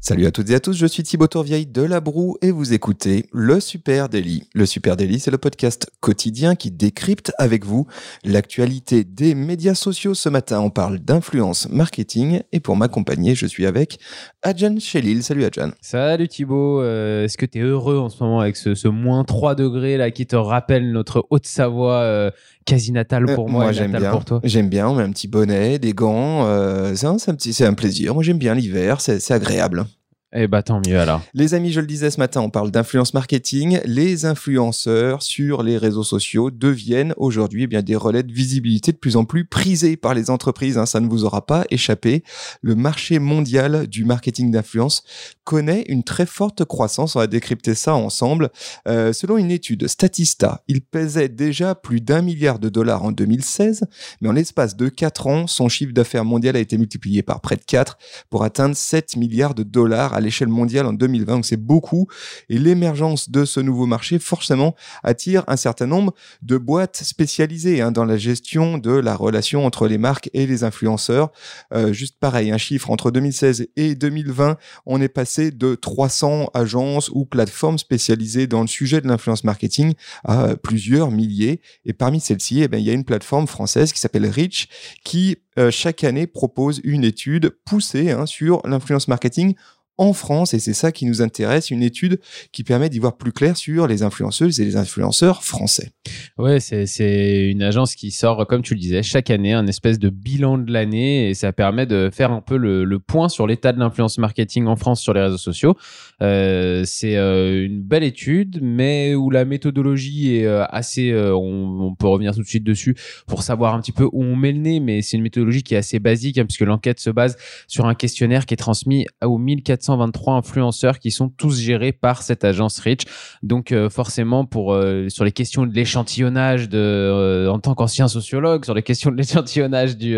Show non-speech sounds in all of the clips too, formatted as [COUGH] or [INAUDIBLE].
Salut à toutes et à tous, je suis Thibaut Tourvieille de La Broue et vous écoutez Le Super Daily. Le Super Daily, c'est le podcast quotidien qui décrypte avec vous l'actualité des médias sociaux. Ce matin, on parle d'influence marketing et pour m'accompagner, je suis avec Adjan Shelil. Salut Adjan. Salut Thibaut, Euh, est-ce que tu es heureux en ce moment avec ce, ce moins 3 degrés là qui te rappelle notre Haute-Savoie euh, quasi natale pour Euh, moi, et j'aime bien. pour toi? J'aime bien, on met un petit bonnet, des gants, c'est un, un petit- c'est un plaisir. Moi j'aime bien l'hiver, c'est agréable. Eh bah tant mieux alors. Les amis, je le disais ce matin, on parle d'influence marketing. Les influenceurs sur les réseaux sociaux deviennent aujourd'hui eh bien des relais de visibilité de plus en plus prisés par les entreprises. hein. ça ne vous aura pas échappé. Le marché mondial du marketing d'influence connaît une très forte croissance. On va décrypter ça ensemble. Euh, selon une étude Statista, il pesait déjà plus d'un milliard de dollars en 2016, mais en l'espace de 4 ans, son chiffre d'affaires mondial a été multiplié par près de 4 pour atteindre 7 milliards de dollars à l'échelle mondiale en 2020. Donc c'est beaucoup. Et l'émergence de ce nouveau marché, forcément, attire un certain nombre de boîtes spécialisées hein, dans la gestion de la relation entre les marques et les influenceurs. Euh, juste pareil, un chiffre entre 2016 et 2020, on est passé de 300 agences ou plateformes spécialisées dans le sujet de l'influence marketing à plusieurs milliers. Et parmi celles-ci, eh ben, il y a une plateforme française qui s'appelle Reach qui euh, chaque année propose une étude poussée hein, sur l'influence marketing en France, et c'est ça qui nous intéresse, une étude qui permet d'y voir plus clair sur les influenceuses et les influenceurs français. Ouais, c'est- une agence qui sort, comme tu le disais, chaque année, un espèce de bilan de l'année et ça permet de faire un peu le, point sur l'état de l'influence marketing en France sur les réseaux sociaux. Euh, c'est euh, une belle étude, mais où la méthodologie est euh, assez, on, on peut revenir tout de suite dessus pour savoir un petit peu où on met le nez, mais c'est une méthodologie qui est assez basique hein, puisque l'enquête se base sur un questionnaire qui est transmis aux 1423 influenceurs qui sont tous gérés par cette agence Rich. Donc euh, forcément, pour euh, sur les questions de l'échantillonnage euh, en tant qu'ancien sociologue, sur les questions de l'échantillonnage du,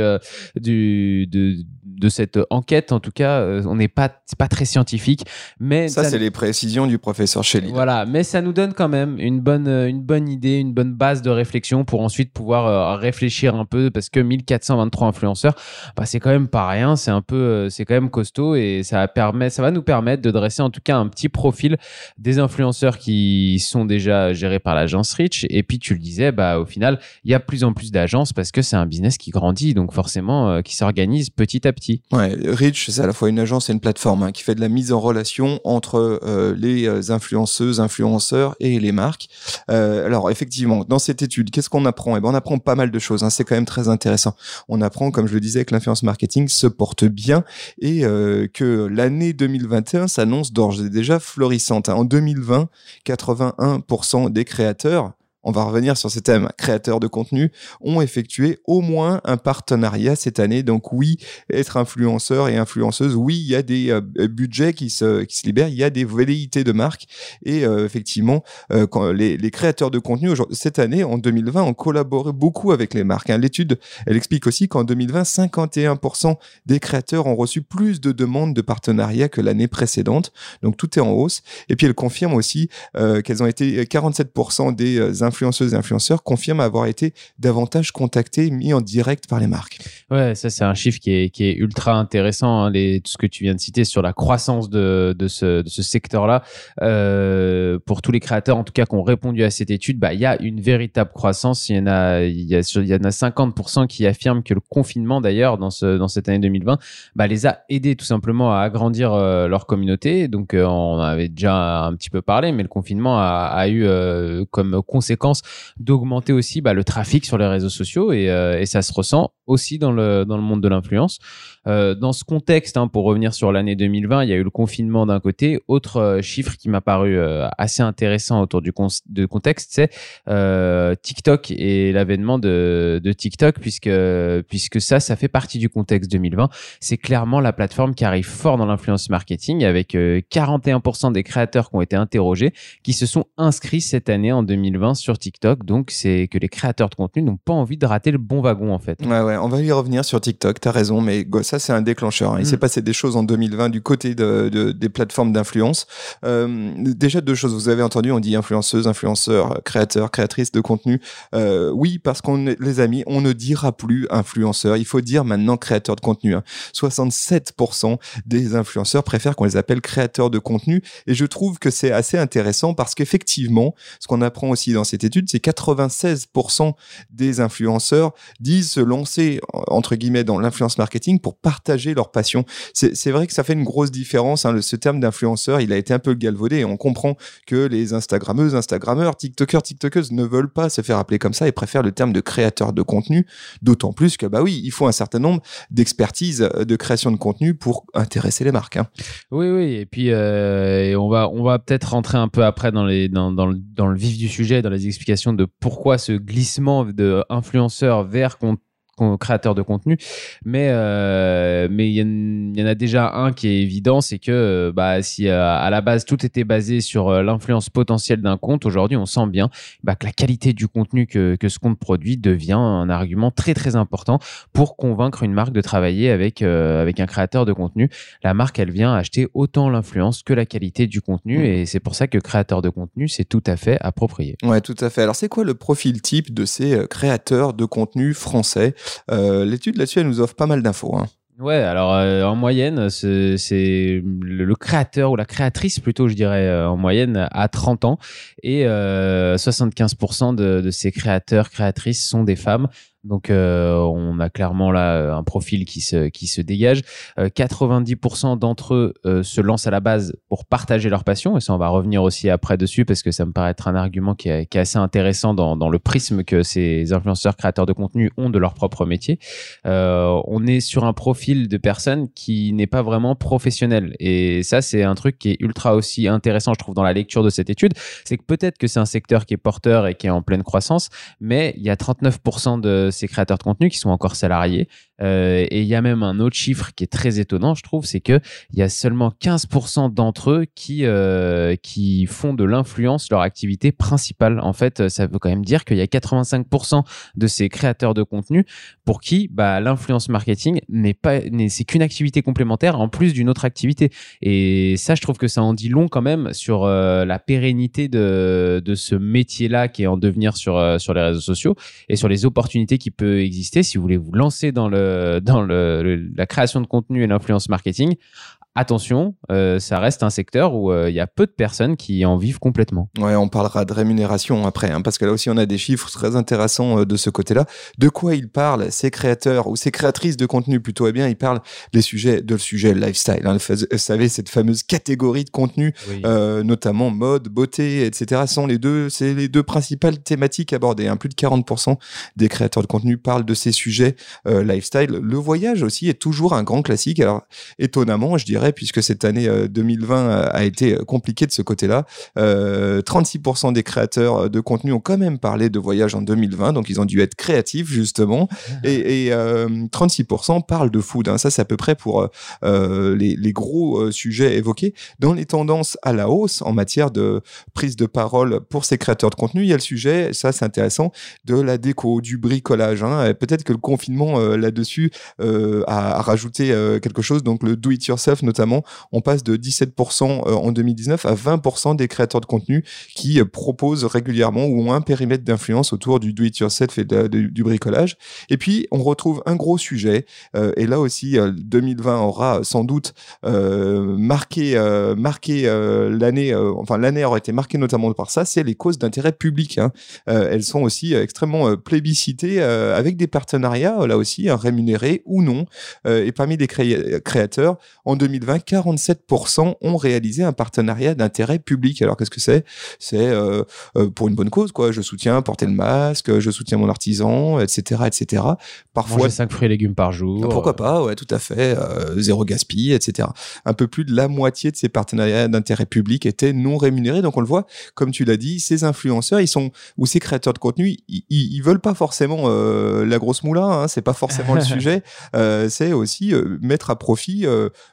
du de, de cette enquête, en tout cas, euh, on n'est pas c'est pas très scientifique, mais Ça, c'est les précisions du professeur Shelley. voilà, mais ça nous donne quand même une bonne, euh, une bonne idée, une bonne base de réflexion pour ensuite pouvoir euh, réfléchir un peu parce que 1423 influenceurs, bah, c'est quand même pas rien, c'est un peu, c'est quand même costaud et ça permet, ça va nous permettre de dresser en tout cas un petit profil des influenceurs qui sont déjà gérés par l'agence Rich. Et puis tu le disais, bah au final, il y a plus en plus d'agences parce que c'est un business qui grandit, donc forcément euh, qui s'organise petit à petit. Ouais, Rich, c'est à la fois une agence et une plateforme hein, qui fait de la mise en relation entre euh, les euh, influenceuses, influenceurs et les marques. Euh, alors effectivement, dans cette étude, qu'est-ce qu'on apprend? Eh ben, on apprend pas mal de choses. Hein, c'est quand même très intéressant. On apprend, comme je le disais, que l'influence marketing se porte bien et euh, que l'année 2021 s'annonce d'ores et déjà florissante. hein. En 2020, 81% des créateurs on va revenir sur ce thème, créateurs de contenu, ont effectué au moins un partenariat cette année. Donc oui, être influenceur et influenceuse, oui, il y a des euh, budgets qui se, libèrent, il y a des velléités de marque. Et euh, effectivement, euh, quand les, créateurs de contenu, cette année, en 2020, ont collaboré beaucoup avec les marques. hein. L'étude, elle explique aussi qu'en 2020, 51% des créateurs ont reçu plus de demandes de partenariat que l'année précédente. Donc tout est en hausse. Et puis elle confirme aussi qu'elles ont été 47% des influenceuses et influenceurs confirment avoir été davantage contactés, mis en direct par les marques. Ouais, ça c'est un chiffre qui est, ultra intéressant. hein, tout ce que tu viens de citer sur la croissance de, ce, secteur-là, euh, pour tous les créateurs en tout cas qui ont répondu à cette étude, bah il y a une véritable croissance. Il y en a, il y a, sur- il y en a 50% qui affirment que le confinement d'ailleurs dans ce dans cette année 2020, bah les a aidés tout simplement à agrandir euh, leur communauté. Donc euh, on avait déjà un petit peu parlé, mais le confinement a, a eu euh, comme conséquence d'augmenter aussi bah, le trafic sur les réseaux sociaux et, euh, et ça se ressent aussi dans le, dans le monde de l'influence. Euh, dans ce contexte, hein, pour revenir sur l'année 2020, il y a eu le confinement d'un côté. Autre euh, chiffre qui m'a paru assez intéressant autour du de contexte, c'est TikTok et l'avènement de, de TikTok, puisque, puisque ça, ça fait partie du contexte 2020. C'est clairement la plateforme qui arrive fort dans l'influence marketing, avec euh, 41% des créateurs qui ont été interrogés qui se sont inscrits cette année en 2020 sur TikTok. Donc, c'est que les créateurs de contenu n'ont pas envie de rater le bon wagon, en fait. Ouais, ouais, on va y revenir sur TikTok, t'as raison, mais ça, c'est un déclencheur. hein. Il Mm. s'est passé des choses en 2020 du côté de, de- des plateformes d'influence. Euh, déjà, deux choses chose. Vous avez entendu, on dit influenceuse, influenceur, créateur, créatrice de contenu. Euh, oui, parce qu'on, les amis, on ne dira plus influenceur. Il faut dire maintenant créateur de contenu. 67% hein. des influenceurs préfèrent qu'on les appelle créateurs de contenu. Et je trouve que c'est assez intéressant parce qu'effectivement, ce qu'on apprend aussi dans étude, c'est 96% des influenceurs disent se lancer, entre guillemets, dans l'influence marketing pour partager leur passion. C'est vrai que ça fait une grosse différence. Hein. Ce terme d'influenceur, il a été un peu galvaudé et on comprend que les Instagrammeuses, Instagrammeurs, TikTokers, TikTokeuses ne veulent pas se faire appeler comme ça et préfèrent le terme de créateur de contenu. D'autant plus que, bah oui, il faut un certain nombre d'expertise de création de contenu pour intéresser les marques. Hein. Oui, oui. Et puis, euh, on va, on va peut-être rentrer un peu après dans, dans, le, dans le vif du sujet, dans les explications de pourquoi ce glissement de influenceur vers créateur de contenu. Mais euh, mais il y, en a déjà un qui est évident, c'est que euh, bah, si euh, à la base tout était basé sur l'influence potentielle d'un compte, aujourd'hui on sent bien bah, que la qualité du contenu que, que ce compte produit devient un argument très très important pour convaincre une marque de travailler avec avec un créateur de contenu. La marque elle vient acheter autant l'influence que la qualité du contenu mmh. et c'est pour ça que créateur de contenu c'est tout à fait approprié. Ouais, tout à fait. Alors c'est quoi le profil type de ces créateurs de contenu français? L'étude là-dessus, elle nous offre pas mal d'infos. Hein. Ouais, alors euh, en moyenne, c'est le, créateur ou la créatrice plutôt, je dirais, euh, en moyenne, à 30 ans. Et 75% de, de, ces créateurs, créatrices sont des femmes. Donc euh, on a clairement là euh, un profil qui se, qui se dégage. 90% euh, d'entre eux se lancent à la base pour partager leur passion, et ça on va revenir aussi après dessus parce que ça me paraît être un argument qui est, qui est assez intéressant dans, dans, le prisme que ces influenceurs créateurs de contenu ont de leur propre métier. on est sur un profil de personne qui n'est pas vraiment professionnel, et ça c'est un truc qui est ultra aussi intéressant je trouve dans la lecture de cette étude, c'est que peut-être que c'est un secteur qui est porteur et qui est en pleine croissance, mais il y a 39% de ces créateurs de contenu qui sont encore salariés. Euh, et il y a même un autre chiffre qui est très étonnant, je trouve, c'est que il y a seulement 15% d'entre eux qui euh, qui font de l'influence leur activité principale. En fait, ça veut quand même dire qu'il y a 85% de ces créateurs de contenu pour qui bah, l'influence marketing n'est pas c'est qu'une activité complémentaire en plus d'une autre activité. Et ça, je trouve que ça en dit long quand même sur euh, la pérennité de de ce métier-là qui est en devenir sur sur les réseaux sociaux et sur les opportunités qui peut exister si vous voulez vous lancer dans la création de contenu et l'influence marketing attention, euh, ça reste un secteur où euh, il y a peu de personnes qui en vivent complètement. Ouais, on parlera de rémunération après, hein, parce que là aussi on a des chiffres très intéressants euh, de ce côté-là. De quoi ils parlent, ces créateurs ou ces créatrices de contenu plutôt? Eh bien, ils parlent des sujets, de le sujet lifestyle. Hein, vous savez, cette fameuse catégorie de contenu, notamment mode, beauté, etc. Sont les deux, c'est les deux principales thématiques abordées. Hein. Plus de 40% des créateurs de contenu parlent de ces sujets lifestyle. Le voyage aussi est toujours un grand classique. Alors étonnamment, je dirais puisque cette année 2020 euh, a été euh, compliquée de ce côté-là. 36% euh, des créateurs de contenu ont quand même parlé de voyage en 2020, donc ils ont dû être créatifs justement. Ah. Et, 36% parlent de food. Hein. Ça, c'est à peu près pour les, gros sujets évoqués. Dans les tendances à la hausse en matière de prise de parole pour ces créateurs de contenu, il y a le sujet, ça c'est intéressant, de la déco, du bricolage. Hein. Peut-être que le confinement là-dessus a, rajouté quelque chose. Donc le do it yourself notamment, on passe de 17% euh, en 2019 à 20% des créateurs de contenu qui euh, proposent régulièrement ou ont un périmètre d'influence autour du do-it-yourself et du bricolage. Et puis, on retrouve un gros sujet, euh, et là aussi, 2020 aura sans doute marqué, marqué l'année, enfin l'année aura été marquée notamment par ça, c'est les causes d'intérêt public. Hein. elles sont aussi extrêmement plébiscitées avec des partenariats, là aussi, hein, rémunérés ou non. et parmi les créateurs, en 2020, 47% ont réalisé un partenariat d'intérêt public. Alors qu'est-ce que c'est? C'est euh, euh, pour une bonne cause, quoi. Je soutiens porter le masque, je soutiens mon artisan, etc., etc. Parfois, Manger 5 fruits et légumes par jour. Pourquoi pas Ouais, tout à fait. Euh, zéro gaspille, etc. Un peu plus de la moitié de ces partenariats d'intérêt public étaient non rémunérés. Donc on le voit, comme tu l'as dit, ces influenceurs, ils sont ou ces créateurs de contenu, ils, ils, veulent pas forcément la grosse moula. Hein, c'est pas forcément le [LAUGHS] sujet. c'est aussi mettre à profit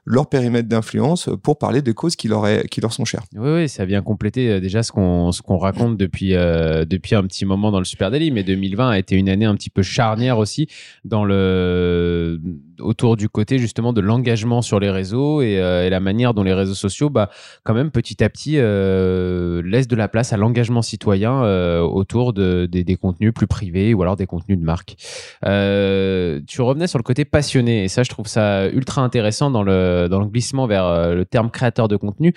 leur périmètre d'influence pour parler de causes qui leur, sont chères. Oui, oui, ça vient compléter euh, déjà ce qu'on raconte depuis, euh, depuis un petit moment dans le Super Daily, mais 2020 a été une année un petit peu charnière aussi dans le autour du côté justement de l'engagement sur les réseaux et, et, la manière dont les réseaux sociaux, bah, quand même petit à petit, laissent de la place à l'engagement citoyen autour de, des, des, contenus plus privés ou alors des contenus de marque. tu revenais sur le côté passionné et ça, je trouve ça ultra intéressant dans le, dans le glissement vers le terme créateur de contenu.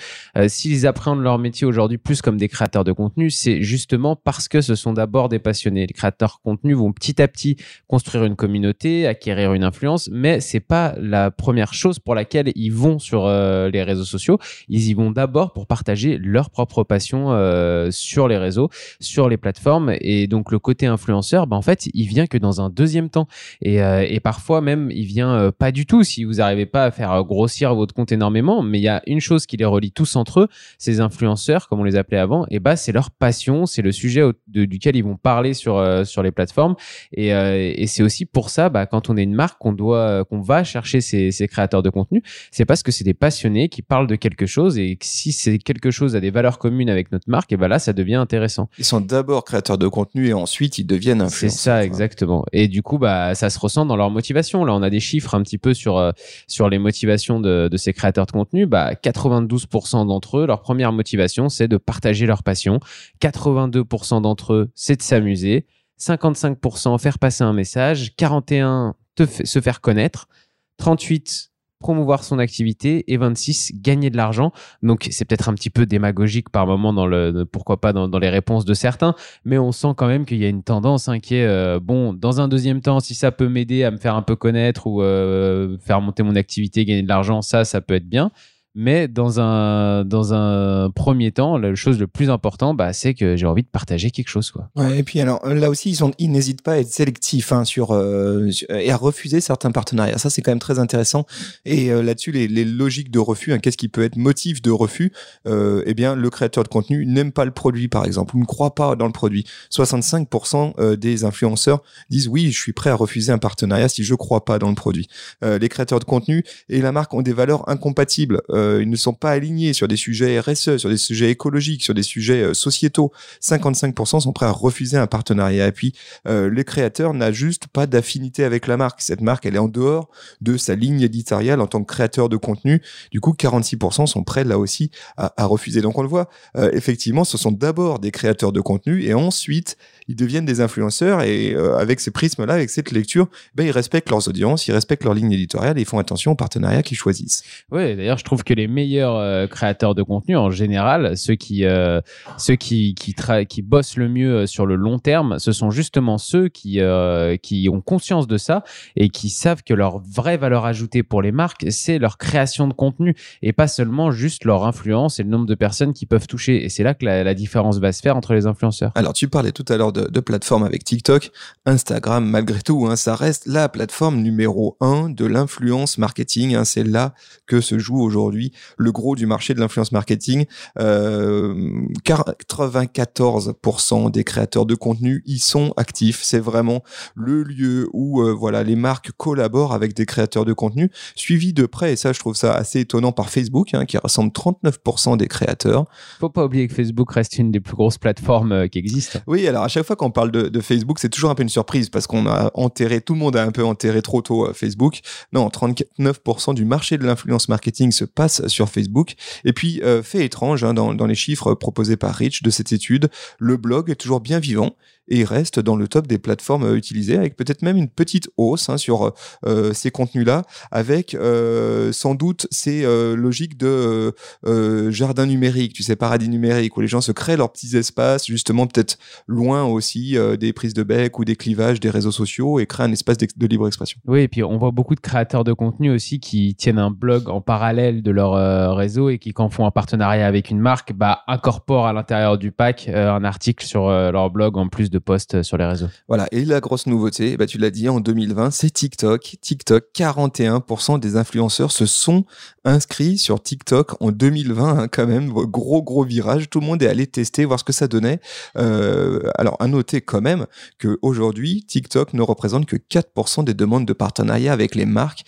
S'ils appréhendent leur métier aujourd'hui plus comme des créateurs de contenu, c'est justement parce que ce sont d'abord des passionnés. Les créateurs de contenu vont petit à petit construire une communauté, acquérir une influence, mais c'est pas la première chose pour laquelle ils vont sur euh, les réseaux sociaux. Ils y vont d'abord pour partager leur propre passion euh, sur les réseaux, sur les plateformes. Et donc le côté influenceur, bah, en fait, il vient que dans un deuxième temps. Et, euh, parfois même, il vient pas du tout si vous n'arrivez pas à faire grossir votre compte énormément. Mais il y a une chose qui les relie tous entre eux, ces influenceurs, comme on les appelait avant, et bah c'est leur passion, c'est le sujet duquel ils vont parler sur sur les plateformes. Et, et c'est aussi pour ça, bah, quand on est une marque, qu'on doit, qu'on va chercher ces, ces créateurs de contenu, c'est parce que c'est des passionnés qui parlent de quelque chose et que si c'est quelque chose a des valeurs communes avec notre marque, et bah là, ça devient intéressant. Ils sont d'abord créateurs de contenu et ensuite ils deviennent influenceurs. C'est ça, exactement. Et du coup, bah, ça se ressent dans leur motivation. Là, on a des chiffres un petit peu sur euh, sur les motivations de, de ces créateurs de contenu. Bah, 92% d'entre eux, leur première motivation, c'est de partager leur passion. 82% d'entre eux, c'est de s'amuser. 55% faire passer un message. 41 se faire connaître. 38 promouvoir son activité et 26 gagner de l'argent. Donc c'est peut-être un petit peu démagogique par moment dans le pourquoi pas dans, les réponses de certains, mais on sent quand même qu'il y a une tendance hein, qui est euh, bon dans un deuxième temps si ça peut m'aider à me faire un peu connaître ou euh, faire monter mon activité, gagner de l'argent, ça ça peut être bien. Mais dans un, dans un premier temps, la chose le plus important, bah, c'est que j'ai envie de partager quelque chose. Quoi. Ouais, et puis alors là aussi, ils, n'hésitent pas à être sélectifs hein, sur, euh, et à refuser certains partenariats. Ça, c'est quand même très intéressant. Et euh, là-dessus, les, logiques de refus, hein, qu'est-ce qui peut être motif de refus euh, Eh bien, le créateur de contenu n'aime pas le produit, par exemple, ou ne croit pas dans le produit. 65% euh, des influenceurs disent oui, je suis prêt à refuser un partenariat si je crois pas dans le produit. Euh, les créateurs de contenu et la marque ont des valeurs incompatibles. Euh, ils ne sont pas alignés sur des sujets RSE, sur des sujets écologiques, sur des sujets euh, sociétaux. 55% sont prêts à refuser un partenariat. Et puis, euh, les créateurs n'ont juste pas d'affinité avec la marque. Cette marque, elle est en dehors de sa ligne éditoriale en tant que créateur de contenu. Du coup, 46% sont prêts là aussi à, refuser. Donc, on le voit, effectivement, ce sont d'abord des créateurs de contenu et ensuite, ils deviennent des influenceurs et avec ces prismes-là, avec cette lecture, ben, ils respectent leurs audiences, ils respectent leur ligne éditoriale et ils font attention aux partenariats qu'ils choisissent. Oui, d'ailleurs, je trouve que les meilleurs euh, créateurs de contenu en général, ceux qui euh, ceux qui qui, qui bossent le mieux euh, sur le long terme, ce sont justement ceux qui qui ont conscience de ça et qui savent que leur vraie valeur ajoutée pour les marques, c'est leur création de contenu et pas seulement juste leur influence et le nombre de personnes qui peuvent toucher. Et c'est là que la, différence va se faire entre les influenceurs. Alors tu parlais tout à l'heure de, de plateforme avec TikTok, Instagram, malgré tout, hein, ça reste la plateforme numéro un de l'influence marketing. Hein, c'est là que se joue aujourd'hui le gros du marché de l'influence marketing. Euh, 94% des créateurs de contenu y sont actifs. C'est vraiment le lieu où euh, voilà les marques collaborent avec des créateurs de contenu, suivi de près. Et ça, je trouve ça assez étonnant par Facebook, hein, qui rassemble 39% des créateurs. Faut pas oublier que Facebook reste une des plus grosses plateformes euh, qui existent. Oui, alors à chaque fois qu'on parle de, de Facebook, c'est toujours un peu une surprise parce qu'on a enterré, tout le monde a un peu enterré trop tôt euh, Facebook. Non, 39% du marché de l'influence marketing se passe sur Facebook. Et puis, euh, fait étrange, hein, dans, dans les chiffres proposés par Rich de cette étude, le blog est toujours bien vivant et reste dans le top des plateformes euh, utilisées avec peut-être même une petite hausse hein, sur euh, ces contenus-là, avec euh, sans doute ces euh, logiques de euh, jardin numérique, tu sais, paradis numérique, où les gens se créent leurs petits espaces, justement peut-être loin aussi des prises de bec ou des clivages des réseaux sociaux et créent un espace de libre expression. Oui, et puis on voit beaucoup de créateurs de contenu aussi qui tiennent un blog en parallèle de leur réseau et qui, quand font un partenariat avec une marque, bah, incorporent à l'intérieur du pack un article sur leur blog en plus de posts sur les réseaux. Voilà, et la grosse nouveauté, bah, tu l'as dit, en 2020, c'est TikTok. TikTok, 41% des influenceurs se sont inscrits sur TikTok en 2020, hein, quand même, gros gros virage. Tout le monde est allé tester, voir ce que ça donnait. Euh, alors, à noter quand même que aujourd'hui, TikTok ne représente que 4% des demandes de partenariat avec les marques.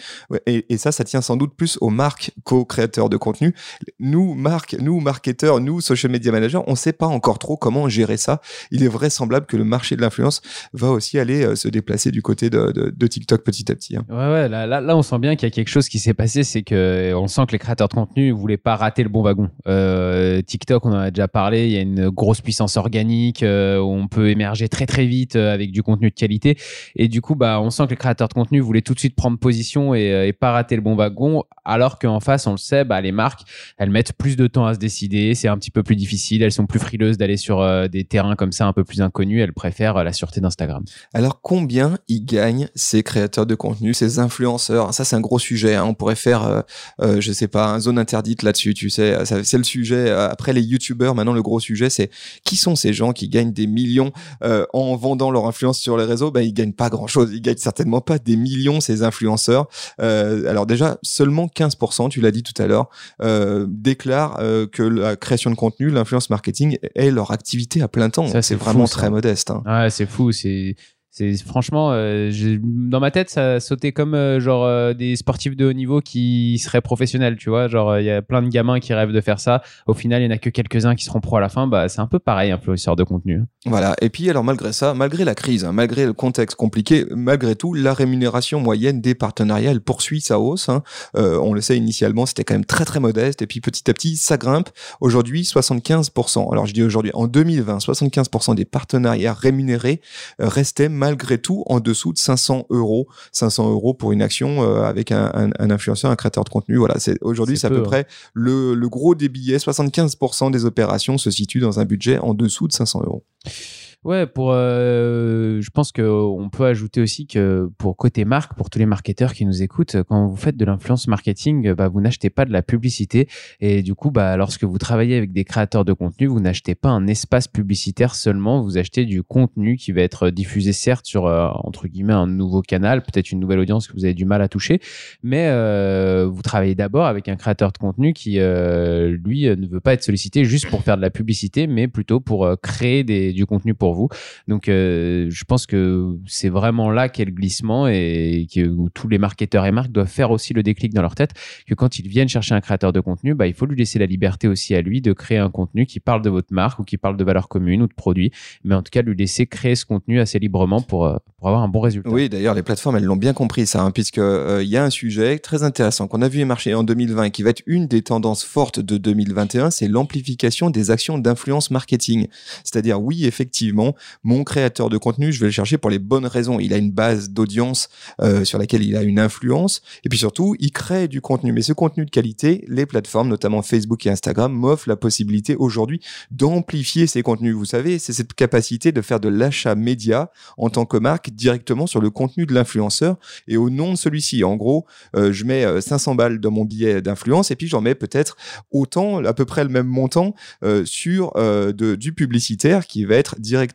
Et, et, ça, ça tient sans doute plus aux marques qu'aux créateurs de contenu. Nous, marques, nous, marketeurs, nous, social media manager, on ne sait pas encore trop comment gérer ça. Il est vraisemblable que le marché de l'influence va aussi aller euh, se déplacer du côté de, TikTok petit à petit. hein. Ouais, ouais, là, on sent bien qu'il y a quelque chose qui s'est passé, c'est que on sent que les créateurs de contenu voulaient pas rater le bon wagon. Euh, TikTok, on en a déjà parlé, il y a une grosse puissance organique, euh, on peut émerger très très vite euh, avec du contenu de qualité, et du coup, bah, on sent que les créateurs de contenu voulaient tout de suite prendre position et, euh, et pas rater le bon wagon, alors qu'en face, on le sait, bah, les marques, elles mettent plus de temps à se décider, c'est un petit peu plus difficile, elles sont plus frileuses d'aller sur euh, des terrains comme ça un peu plus inconnus, elles préfèrent euh, la sûreté d'Instagram. Alors combien ils gagnent ces créateurs de contenu, ces influenceurs? Ça c'est un gros sujet. hein. On pourrait faire, euh, euh, je sais pas, un zone interdite là-dessus. Tu sais, c'est le sujet. Euh, Après les youtubeurs, maintenant le gros sujet c'est qui sont ces gens qui gagnent des millions euh, en vendant leur influence sur les réseaux? Ben ils gagnent pas grand-chose. Ils gagnent certainement pas des millions ces influenceurs. Alors déjà seulement 15%, tu l'as dit tout à l'heure, déclarent que la création de contenu, l'influence marketing est leur activité à plein temps. Ça, C'est fou, vraiment très modeste. Hein. Ouais, c'est fou. C'est, c'est franchement, euh, dans ma tête, ça sautait comme euh, genre euh, des sportifs de haut niveau qui seraient professionnels, tu vois. Genre, il y a plein de gamins qui rêvent de faire ça. Au final, il y en a que quelques-uns qui seront pros à la fin. Bah, c'est un peu pareil, influenceur de contenu. Voilà. Et puis, alors, malgré ça, malgré la crise, hein, malgré le contexte compliqué, malgré tout, la rémunération moyenne des partenariats, elle poursuit sa hausse. hein. On le sait initialement, c'était quand même très, très modeste. Et puis, petit à petit, ça grimpe. Aujourd'hui, 75%. Alors, je dis aujourd'hui, en 2020, 75% des partenariats rémunérés restaient malgré tout en dessous de 500 euros. 500 euros pour une action euh, avec un, un- un influenceur, un créateur de contenu. Voilà. C'est, aujourd'hui, C'est à peu, peu hein. près le, le gros des billets. 75% des opérations se situent dans un budget en dessous de 500 euros. Ouais, pour, euh, je pense que on peut ajouter aussi que pour côté marque, pour tous les marketeurs qui nous écoutent, quand vous faites de l'influence marketing, bah, vous n'achetez pas de la publicité. Et du coup, bah, lorsque vous travaillez avec des créateurs de contenu, vous n'achetez pas un espace publicitaire seulement, vous achetez du contenu qui va être diffusé certes sur euh, entre guillemets un nouveau canal, peut-être une nouvelle audience que vous avez du mal à toucher, mais euh, vous travaillez d'abord avec un créateur de contenu qui euh, lui ne veut pas être sollicité juste pour faire de la publicité, mais plutôt pour euh, créer des, du contenu pour vous. Donc, euh, je pense que c'est vraiment là qu'est le glissement et que, où tous les marketeurs et marques doivent faire aussi le déclic dans leur tête que quand ils viennent chercher un créateur de contenu, bah, il faut lui laisser la liberté aussi à lui de créer un contenu qui parle de votre marque ou qui parle de valeurs communes ou de produits, mais en tout cas lui laisser créer ce contenu assez librement pour, euh, pour avoir un bon résultat. Oui, d'ailleurs, les plateformes, elles l'ont bien compris, ça, hein, puisque euh, y a un sujet très intéressant qu'on a vu émerger en 2020 et qui va être une des tendances fortes de 2021, c'est l'amplification des actions d'influence marketing. C'est-à-dire, oui, effectivement, mon créateur de contenu, je vais le chercher pour les bonnes raisons. Il a une base d'audience euh, sur laquelle il a une influence, et puis surtout, il crée du contenu. Mais ce contenu de qualité, les plateformes, notamment Facebook et Instagram, m'offrent la possibilité aujourd'hui d'amplifier ces contenus. Vous savez, c'est cette capacité de faire de l'achat média en tant que marque directement sur le contenu de l'influenceur et au nom de celui-ci. En gros, euh, je mets euh, 500 balles dans mon billet d'influence et puis j'en mets peut-être autant, à peu près le même montant euh, sur euh, du publicitaire qui va être directement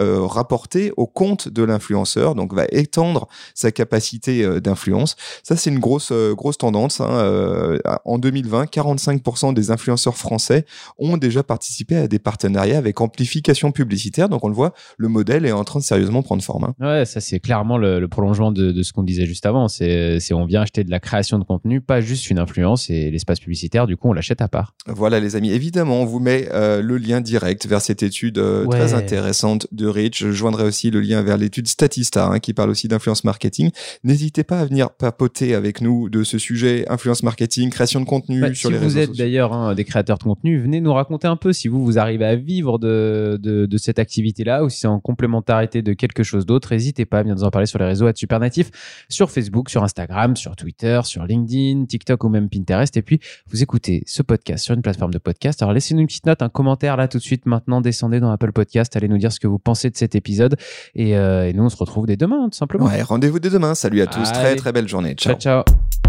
euh, rapporté au compte de l'influenceur, donc va étendre sa capacité euh, d'influence. Ça, c'est une grosse euh, grosse tendance. hein. En 2020, 45% des influenceurs français ont déjà participé à des partenariats avec amplification publicitaire. Donc on le voit, le modèle est en train de sérieusement prendre forme. hein. Ouais, ça c'est clairement le, le prolongement de, de ce qu'on disait juste avant. C'est, on vient acheter de la création de contenu, pas juste une influence et l'espace publicitaire. Du coup, on l'achète à part. Voilà les amis, évidemment on vous met le lien direct vers cette étude Ouais. très intéressante de Rich. Je joindrai aussi le lien vers l'étude Statista hein, qui parle aussi d'influence marketing. N'hésitez pas à venir papoter avec nous de ce sujet influence marketing, création de contenu Bah, sur si les vous réseaux êtes sociaux. d'ailleurs hein, des créateurs de contenu, venez nous raconter un peu si vous vous arrivez à vivre de, de, de cette activité-là ou si c'est en complémentarité de quelque chose d'autre. N'hésitez pas à venir nous en parler sur les réseaux à Supernatif, sur Facebook, sur Instagram, sur Twitter, sur LinkedIn, TikTok ou même Pinterest. Et puis, vous écoutez ce podcast sur une plateforme de podcast. Alors, laissez-nous une petite note, un commentaire là tout de suite. Maintenant, descendez dans Apple Podcast, allez nous dire ce que vous pensez de cet épisode. Et, euh, et nous, on se retrouve dès demain, tout simplement. Ouais, rendez-vous dès demain. Salut à tous, très très belle journée. Ciao. ciao. ciao.